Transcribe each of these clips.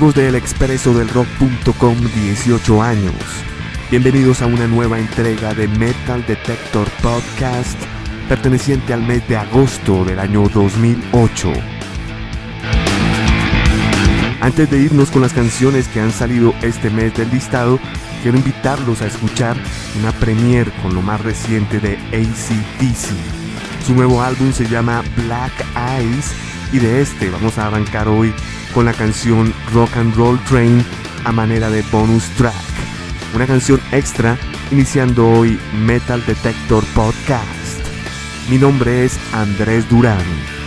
amigos del expreso del rock.com 18 años. Bienvenidos a una nueva entrega de Metal Detector Podcast perteneciente al mes de agosto del año 2008. Antes de irnos con las canciones que han salido este mes del listado, quiero invitarlos a escuchar una premiere con lo más reciente de ACDC. Su nuevo álbum se llama Black Eyes y de este vamos a arrancar hoy con la canción Rock and Roll Train a manera de bonus track. Una canción extra iniciando hoy Metal Detector Podcast. Mi nombre es Andrés Durán.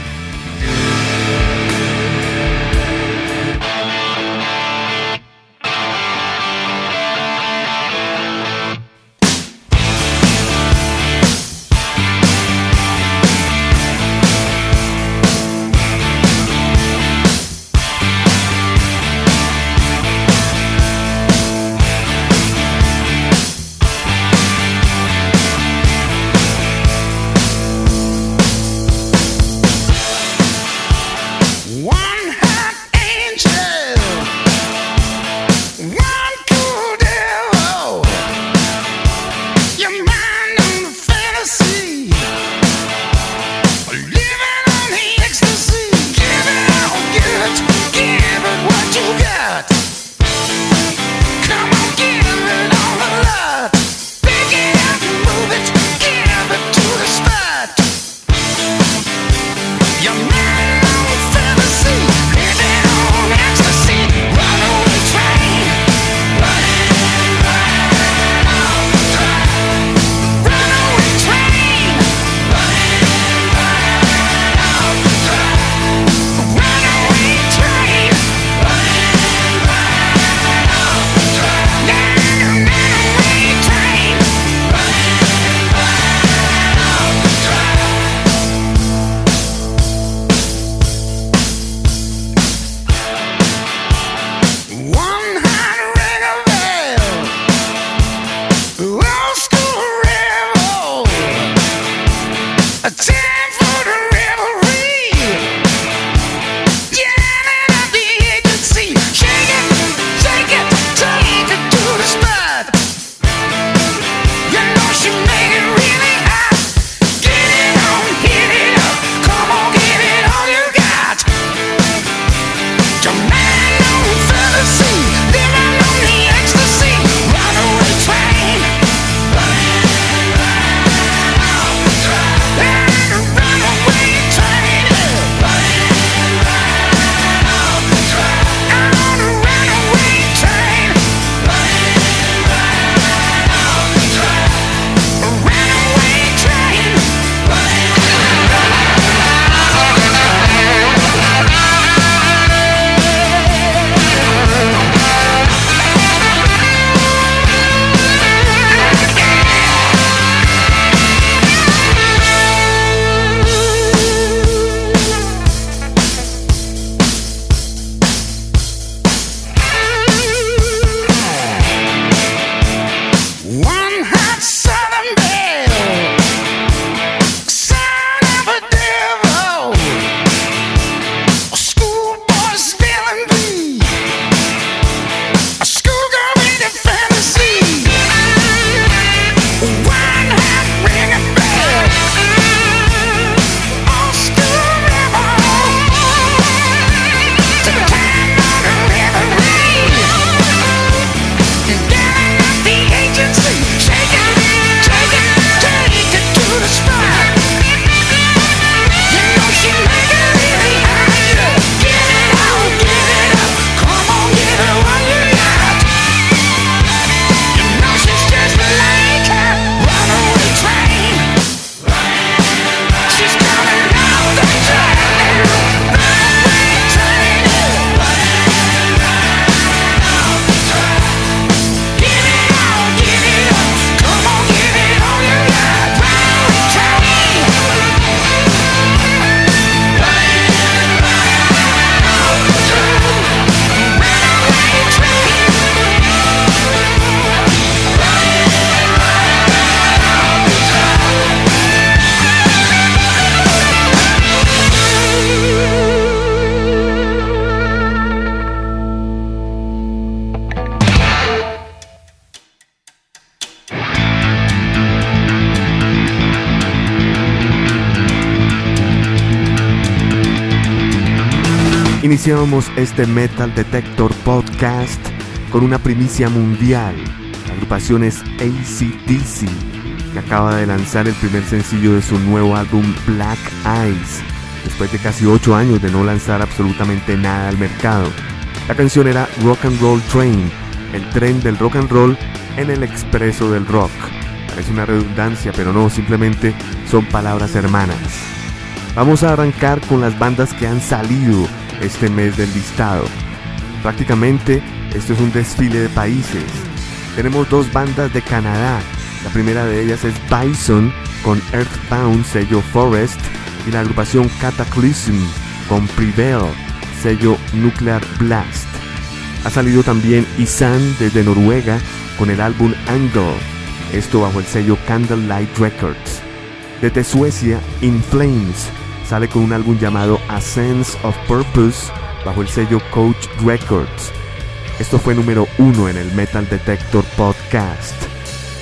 Iniciamos este Metal Detector Podcast con una primicia mundial. La agrupación es ACDC, que acaba de lanzar el primer sencillo de su nuevo álbum Black Eyes, después de casi 8 años de no lanzar absolutamente nada al mercado. La canción era Rock and Roll Train, el tren del rock and roll en el expreso del rock. Parece una redundancia, pero no, simplemente son palabras hermanas. Vamos a arrancar con las bandas que han salido este mes del listado. Prácticamente esto es un desfile de países. Tenemos dos bandas de Canadá. La primera de ellas es Bison con Earthbound, sello Forest, y la agrupación Cataclysm con Prevail, sello Nuclear Blast. Ha salido también Isan desde Noruega con el álbum Angle, esto bajo el sello Candlelight Records. Desde Suecia, In Flames sale con un álbum llamado A Sense of Purpose bajo el sello Coach Records. Esto fue número uno en el Metal Detector Podcast.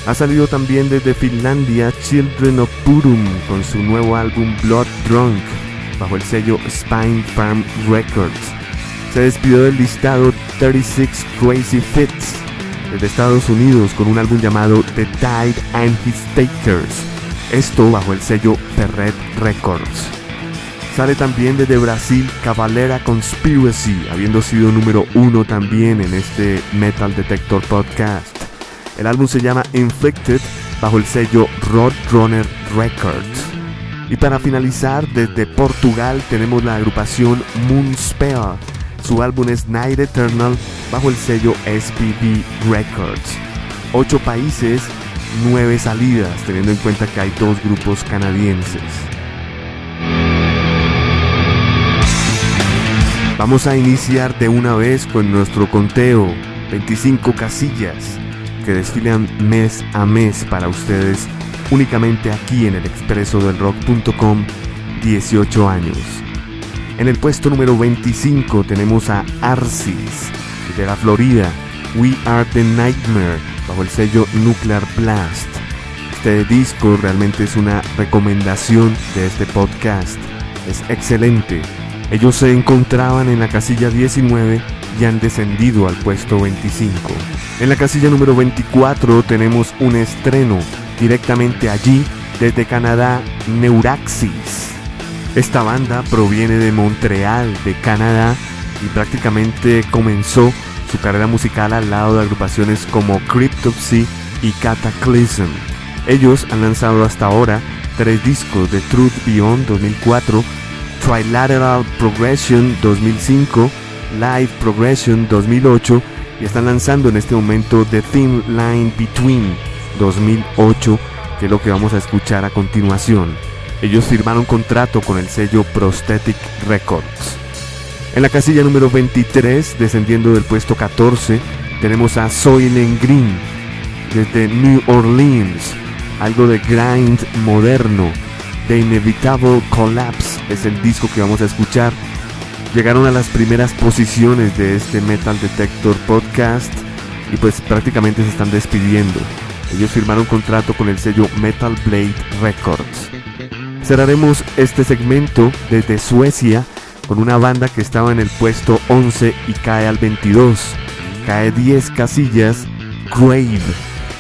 Ha salido también desde Finlandia Children of Purum con su nuevo álbum Blood Drunk bajo el sello Spine Farm Records. Se despidió del listado 36 Crazy Fits desde Estados Unidos con un álbum llamado The Tide and His Takers. Esto bajo el sello Perret Records. Sale también desde Brasil Cavalera Conspiracy, habiendo sido número uno también en este Metal Detector Podcast. El álbum se llama Inflicted bajo el sello Roadrunner Records. Y para finalizar, desde Portugal tenemos la agrupación Moonspell. Su álbum es Night Eternal bajo el sello SPB Records. Ocho países, nueve salidas, teniendo en cuenta que hay dos grupos canadienses. Vamos a iniciar de una vez con nuestro conteo, 25 casillas que desfilan mes a mes para ustedes únicamente aquí en el expreso del rock.com 18 años. En el puesto número 25 tenemos a Arsis de la Florida, We Are the Nightmare bajo el sello Nuclear Blast. Este disco realmente es una recomendación de este podcast. Es excelente ellos se encontraban en la casilla 19 y han descendido al puesto 25. En la casilla número 24 tenemos un estreno directamente allí desde Canadá, Neuraxis. Esta banda proviene de Montreal, de Canadá, y prácticamente comenzó su carrera musical al lado de agrupaciones como Cryptopsy y Cataclysm. Ellos han lanzado hasta ahora tres discos de Truth Beyond 2004, Trilateral Progression 2005, Live Progression 2008 y están lanzando en este momento The Thin Line Between 2008, que es lo que vamos a escuchar a continuación. Ellos firmaron contrato con el sello Prosthetic Records. En la casilla número 23, descendiendo del puesto 14, tenemos a Soylent Green desde New Orleans, algo de grind moderno The Inevitable Collapse es el disco que vamos a escuchar. Llegaron a las primeras posiciones de este Metal Detector Podcast y pues prácticamente se están despidiendo. Ellos firmaron contrato con el sello Metal Blade Records. Cerraremos este segmento desde Suecia con una banda que estaba en el puesto 11 y cae al 22. Cae 10 casillas, Grave.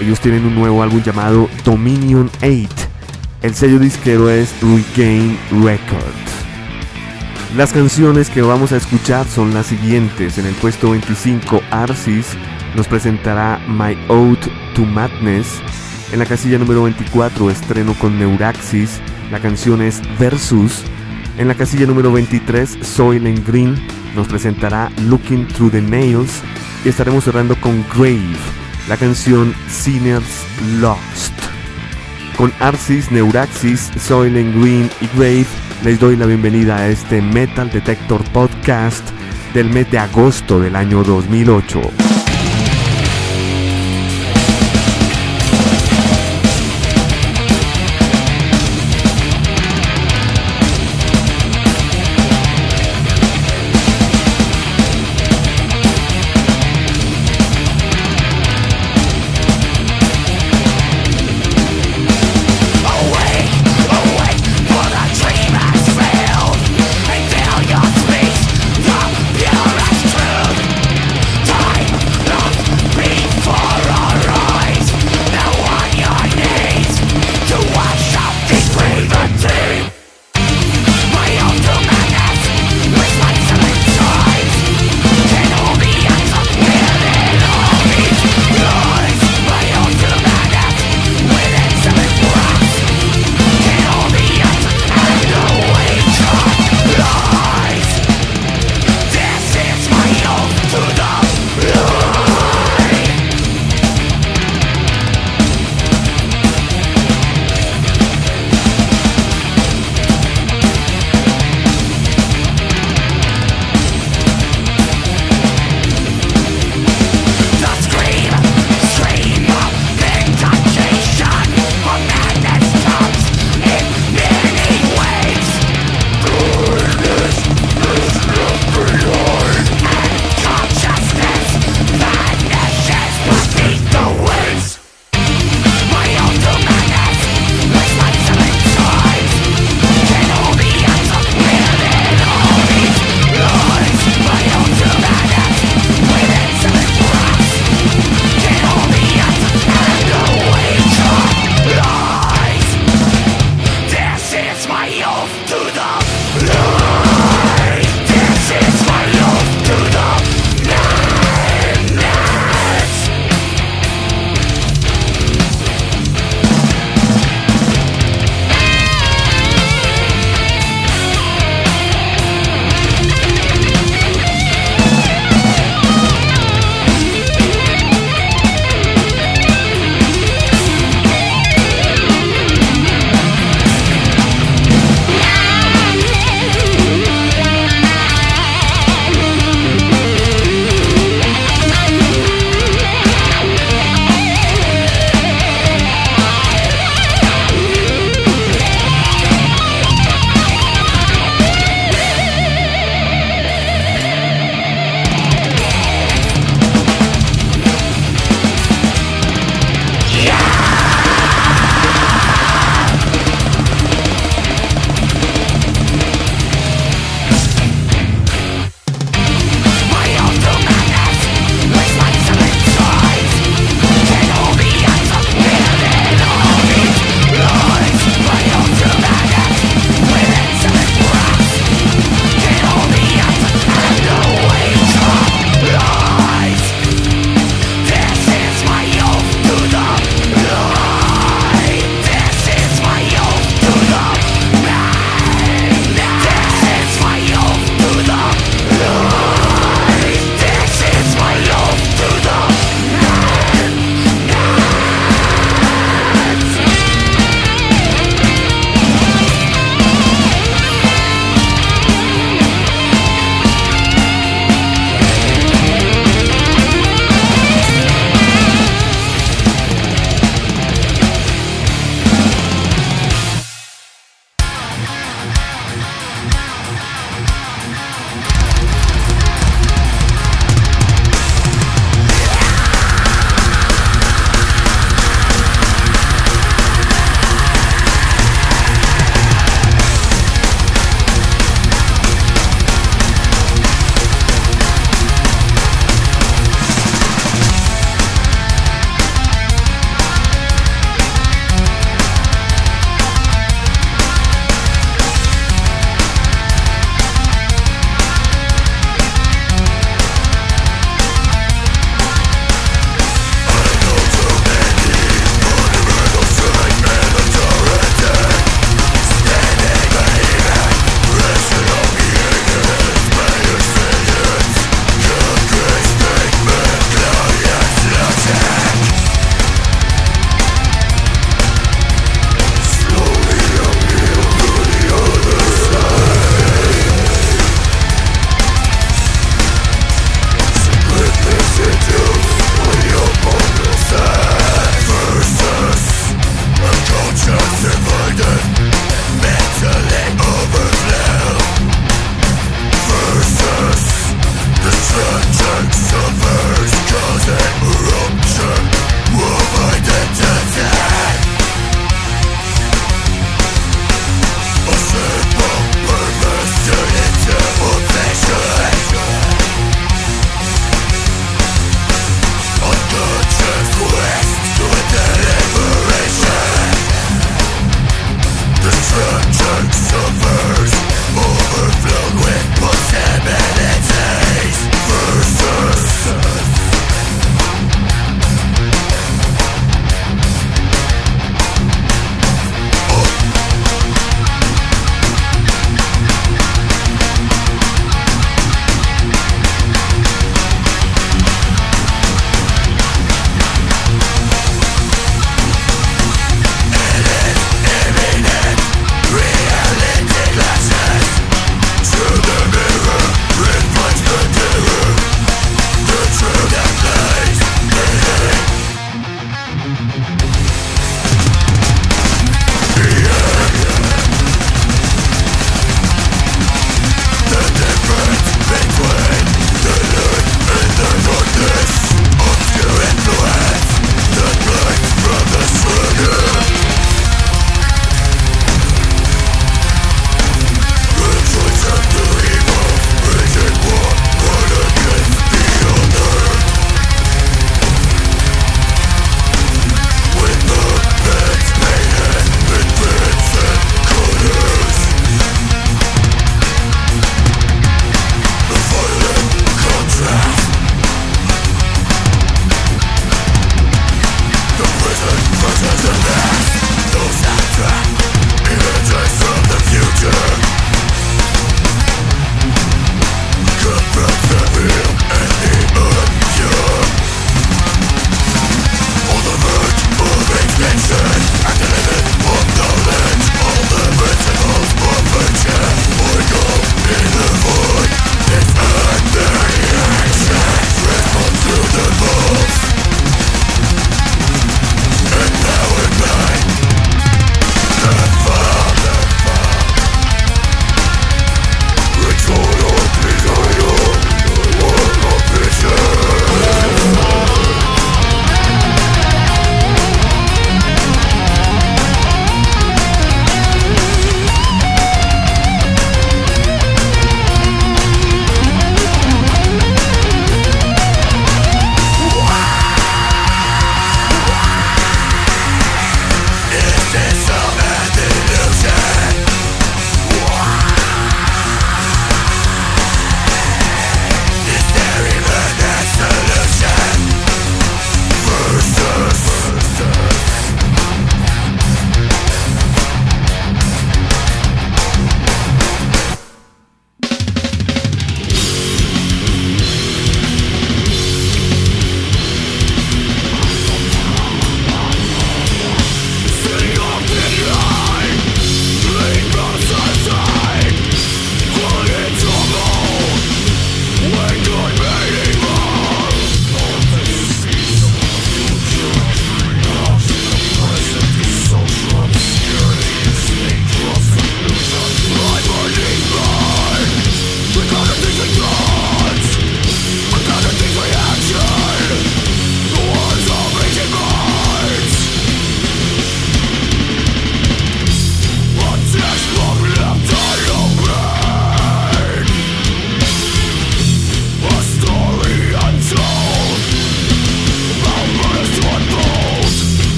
Ellos tienen un nuevo álbum llamado Dominion 8 el sello disquero es Regain Records. Las canciones que vamos a escuchar son las siguientes. En el puesto 25, Arsis nos presentará My Ode to Madness. En la casilla número 24, estreno con Neuraxis. La canción es Versus. En la casilla número 23, Soylent Green nos presentará Looking Through the Nails. Y estaremos cerrando con Grave, la canción Sinners Lost. Con Arsis, Neuraxis, Soylent Green y Grave les doy la bienvenida a este Metal Detector Podcast del mes de agosto del año 2008.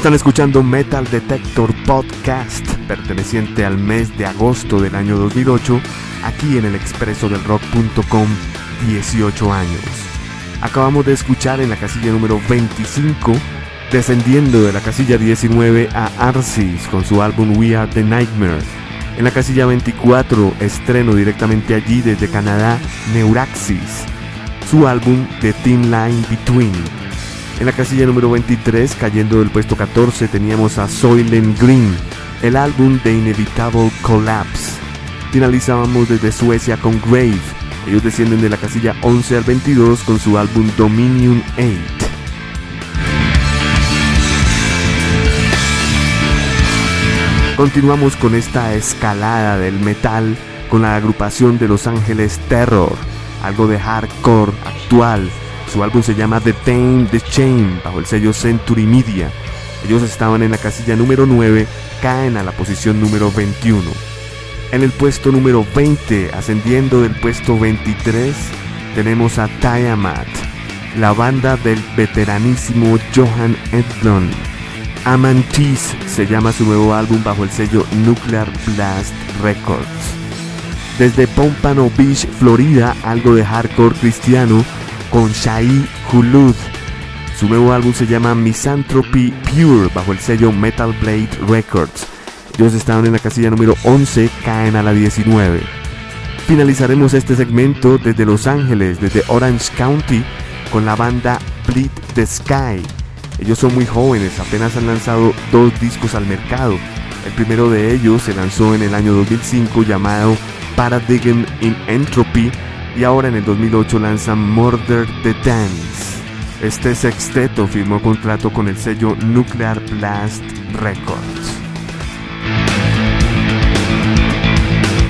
Están escuchando Metal Detector Podcast, perteneciente al mes de agosto del año 2008, aquí en el expreso del rock.com, 18 años. Acabamos de escuchar en la casilla número 25, descendiendo de la casilla 19 a Arsis con su álbum We Are the Nightmare. En la casilla 24, estreno directamente allí desde Canadá, Neuraxis, su álbum The Thin Line Between. En la casilla número 23, cayendo del puesto 14, teníamos a Soylent Green, el álbum de Inevitable Collapse. Finalizábamos desde Suecia con Grave. Ellos descienden de la casilla 11 al 22 con su álbum Dominion 8. Continuamos con esta escalada del metal con la agrupación de Los Ángeles Terror, algo de hardcore actual su álbum se llama The Tame the Chain bajo el sello Century Media. Ellos estaban en la casilla número 9, caen a la posición número 21. En el puesto número 20, ascendiendo del puesto 23, tenemos a Tiamat, la banda del veteranísimo Johan Edlund. Amantis se llama su nuevo álbum bajo el sello Nuclear Blast Records. Desde Pompano Beach, Florida, algo de hardcore cristiano con Shai Hulud. Su nuevo álbum se llama Misanthropy Pure bajo el sello Metal Blade Records. Ellos estaban en la casilla número 11, caen a la 19. Finalizaremos este segmento desde Los Ángeles, desde Orange County, con la banda Bleed the Sky. Ellos son muy jóvenes, apenas han lanzado dos discos al mercado. El primero de ellos se lanzó en el año 2005 llamado Paradigm in Entropy y ahora en el 2008 lanzan Murder the Dance. Este sexteto firmó contrato con el sello Nuclear Blast Records.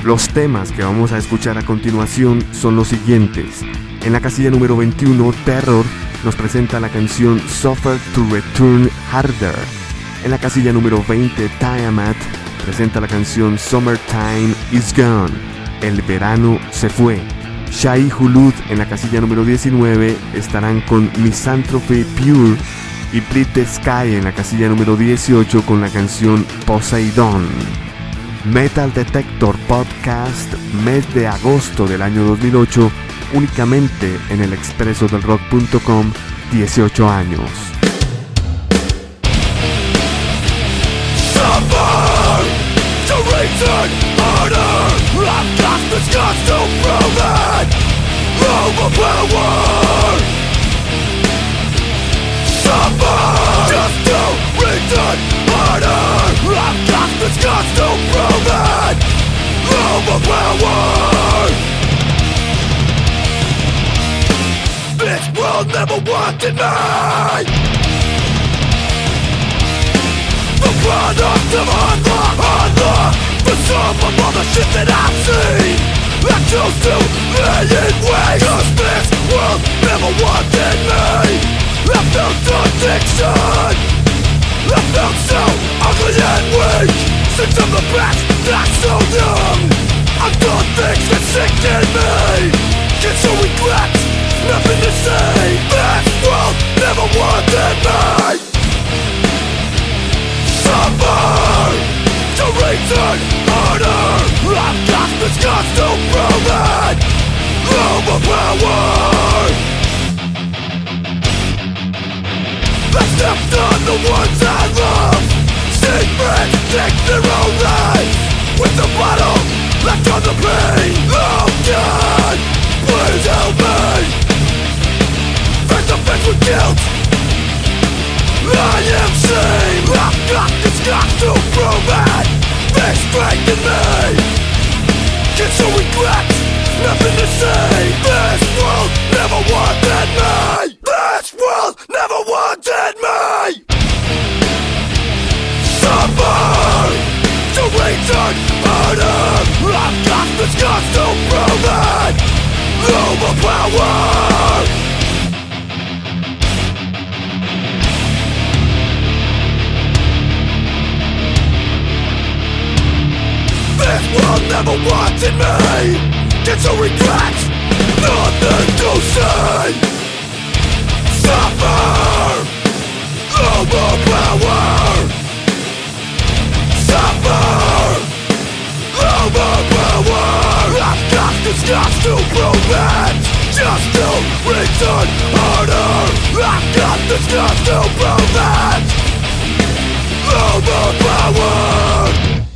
Los temas que vamos a escuchar a continuación son los siguientes. En la casilla número 21, Terror nos presenta la canción Suffer to Return Harder. En la casilla número 20, Tiamat presenta la canción Summertime is Gone. El verano se fue. Shai Hulud en la casilla número 19 estarán con Misanthropy Pure y Bleed the Sky en la casilla número 18 con la canción Poseidon. Metal Detector Podcast, mes de agosto del año 2008, únicamente en el expreso del rock.com, 18 años. Overpower Suffer. Just to return murder I've got the scars to prove it Overpower This world never wanted me The product of hunger, For some of all the shit that I've seen I chose to in ways Cause this world never wanted me. I felt addiction. I felt so ugly and weak. Since I'm the past, not so young. I've done things that sickened me. Get so regret, nothing to say. This world never wanted me. Suffer to return order I've got the scars to prove it! Overpowered I stepped on the ones I love Secrets take their own lives With the bottle left on the pain Oh God, please help me! Face to face with guilt! I am sane! I've got the scars to prove it Strengthen me Get so regret Nothing to say. This world never wanted me. This world never wanted me. Suffer. To return harder I've got the scars to prove it Overpower world never wanted me Get to regret nothing to say Suffer. Overpower. Suffer. Overpower. I've got the scars to prove it Just to return harder I've got the scars to prove it Overpower.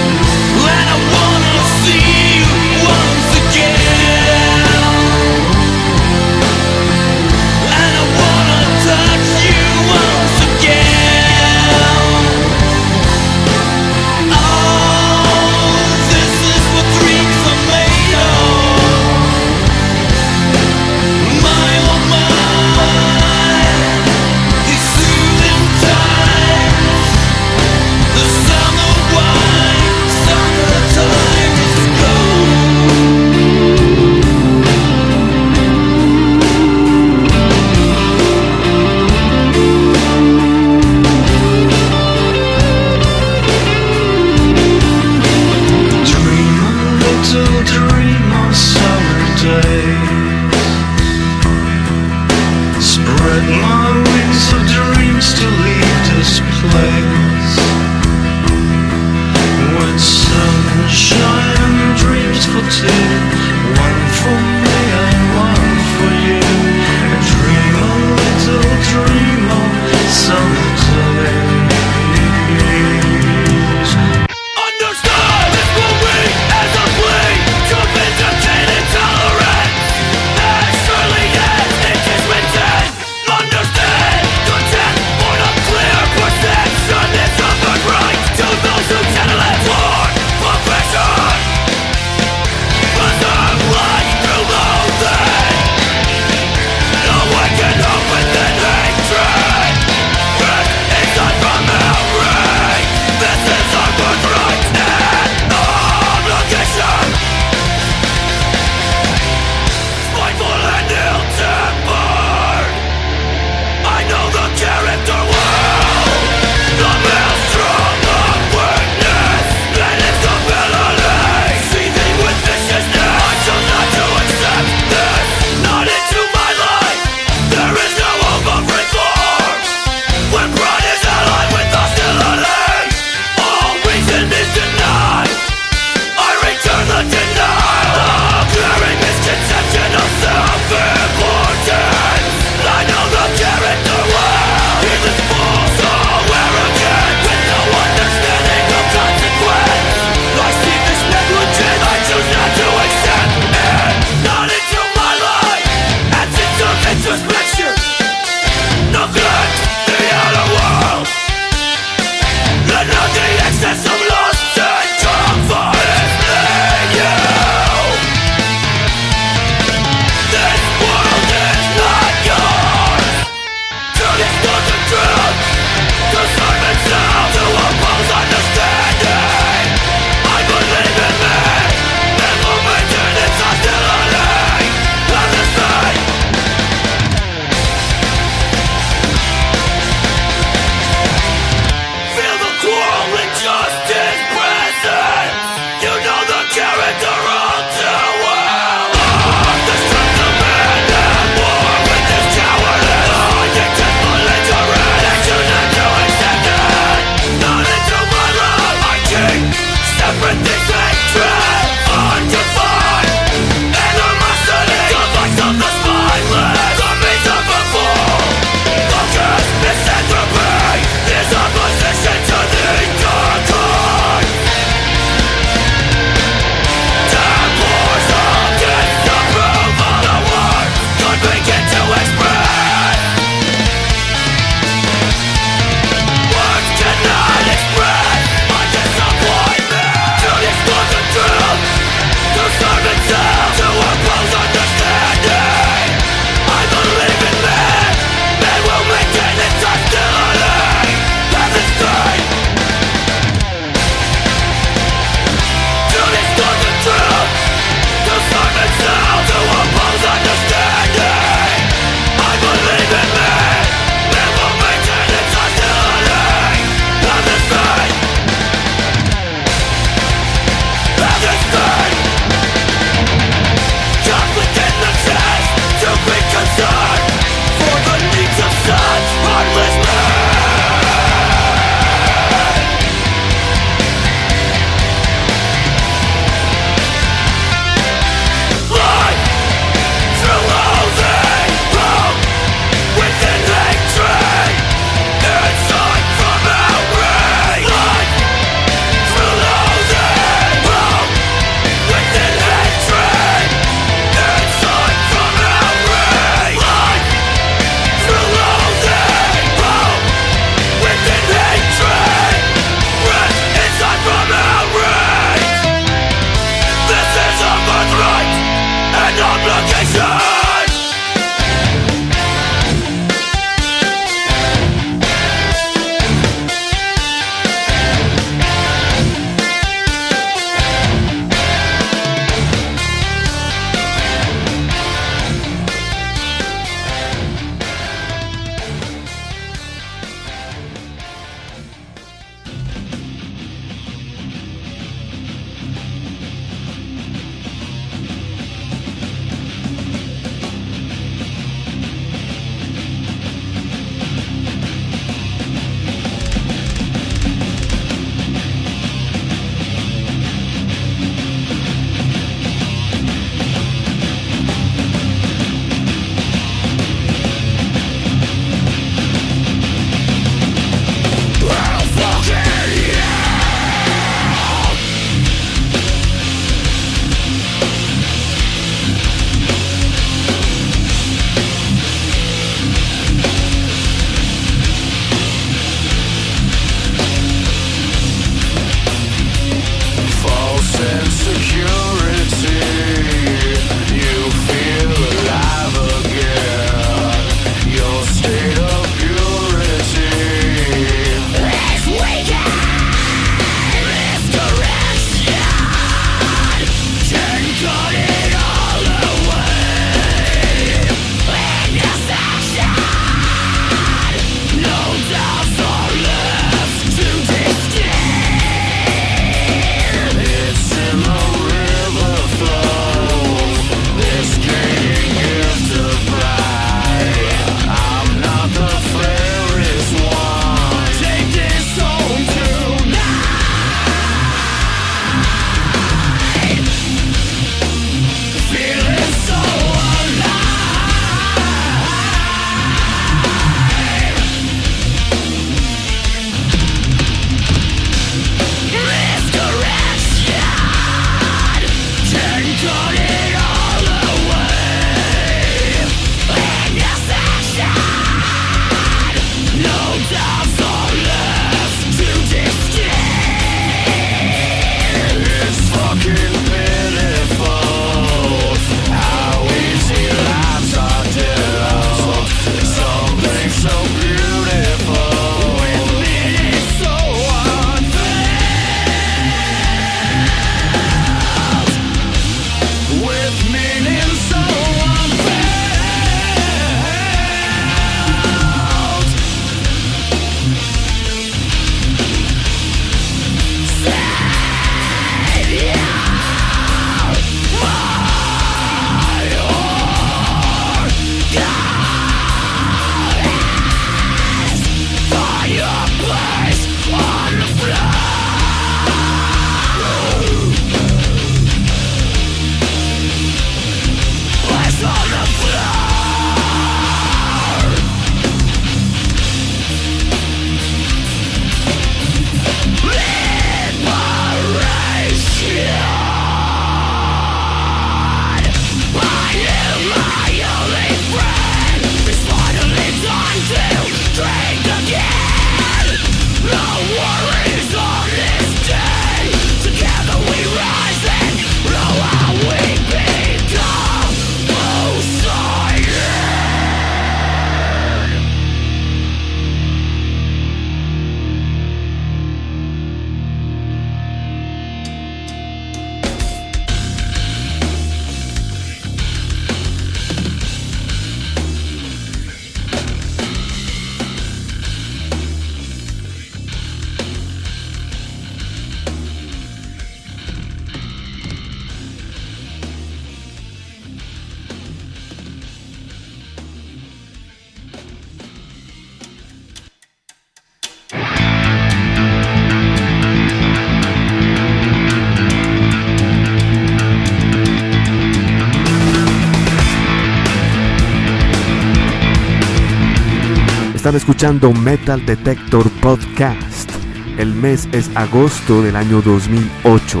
Escuchando Metal Detector Podcast. El mes es agosto del año 2008.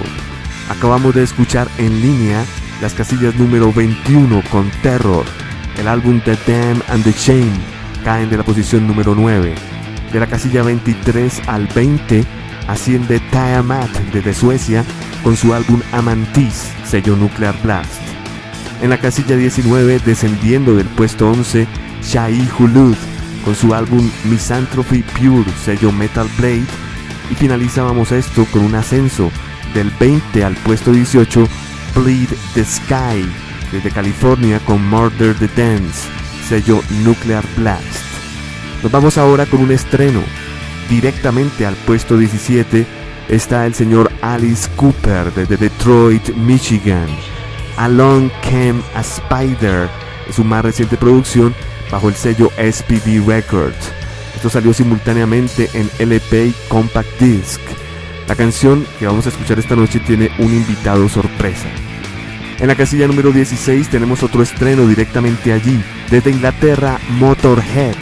Acabamos de escuchar en línea las casillas número 21 con Terror. El álbum The Dam and the Chain caen de la posición número 9. De la casilla 23 al 20 asciende Tiamat desde Suecia con su álbum Amantis, sello Nuclear Blast. En la casilla 19, descendiendo del puesto 11, Shai Hulud con su álbum Misanthropy Pure, sello Metal Blade, y finalizábamos esto con un ascenso del 20 al puesto 18, Bleed the Sky, desde California con Murder the Dance, sello Nuclear Blast. Nos vamos ahora con un estreno. Directamente al puesto 17 está el señor Alice Cooper desde Detroit, Michigan. Along Came a Spider su más reciente producción bajo el sello SPD Records. Esto salió simultáneamente en LP Compact Disc. La canción que vamos a escuchar esta noche tiene un invitado sorpresa. En la casilla número 16 tenemos otro estreno directamente allí, desde Inglaterra, Motorhead,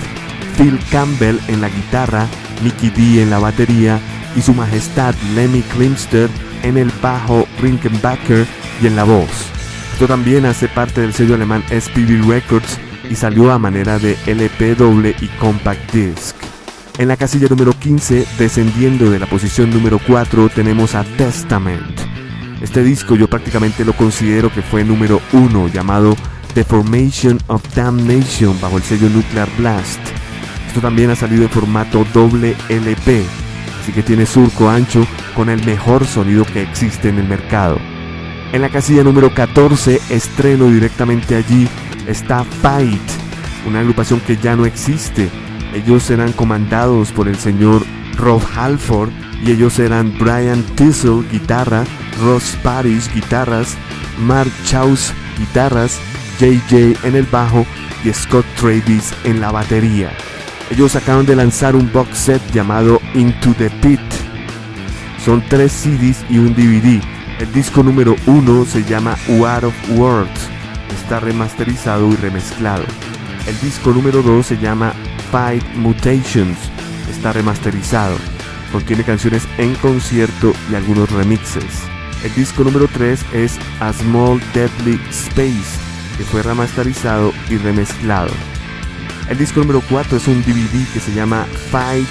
Phil Campbell en la guitarra, Mickey D en la batería y su majestad Lemmy Klimster en el bajo, Rinkenbacker y en la voz. Esto también hace parte del sello alemán SPD Records y salió a manera de LP doble y compact disc. En la casilla número 15, descendiendo de la posición número 4, tenemos a Testament. Este disco yo prácticamente lo considero que fue número 1, llamado The Formation of Damnation bajo el sello Nuclear Blast. Esto también ha salido en formato doble LP, así que tiene surco ancho con el mejor sonido que existe en el mercado. En la casilla número 14, estreno directamente allí, está Fight, una agrupación que ya no existe. Ellos serán comandados por el señor Rob Halford y ellos serán Brian Tissel, guitarra, Ross Paris, guitarras, Mark Chaus, guitarras, JJ en el bajo y Scott Travis en la batería. Ellos acaban de lanzar un box set llamado Into the Pit. Son tres CDs y un DVD. El disco número uno se llama War of Words. Está remasterizado y remezclado. El disco número 2 se llama Fight Mutations. Está remasterizado. Contiene canciones en concierto y algunos remixes. El disco número 3 es A Small Deadly Space, que fue remasterizado y remezclado. El disco número 4 es un DVD que se llama Fight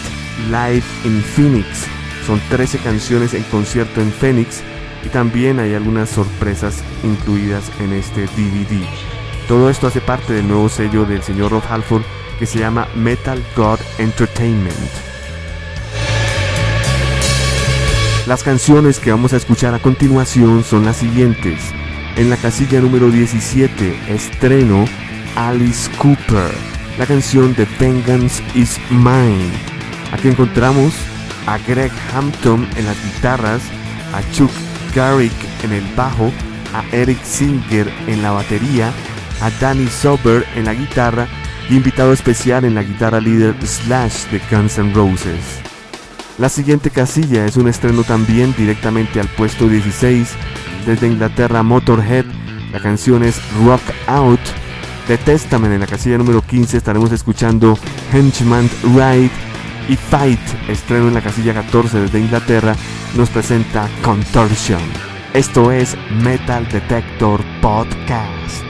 Live in Phoenix. Son 13 canciones en concierto en Phoenix y también hay algunas sorpresas incluidas en este DVD. Todo esto hace parte del nuevo sello del señor Rob Halford que se llama Metal God Entertainment. Las canciones que vamos a escuchar a continuación son las siguientes. En la casilla número 17, estreno Alice Cooper, la canción de Vengeance is Mine. Aquí encontramos a Greg Hampton en las guitarras, a Chuck Garrick en el bajo, a Eric Singer en la batería, a Danny Sober en la guitarra y invitado especial en la guitarra líder Slash de Guns N' Roses. La siguiente casilla es un estreno también directamente al puesto 16 desde Inglaterra Motorhead. La canción es Rock Out. De Testament en la casilla número 15 estaremos escuchando Henchman Ride y Fight, estreno en la casilla 14 desde Inglaterra, nos presenta Contortion. Esto es Metal Detector Podcast.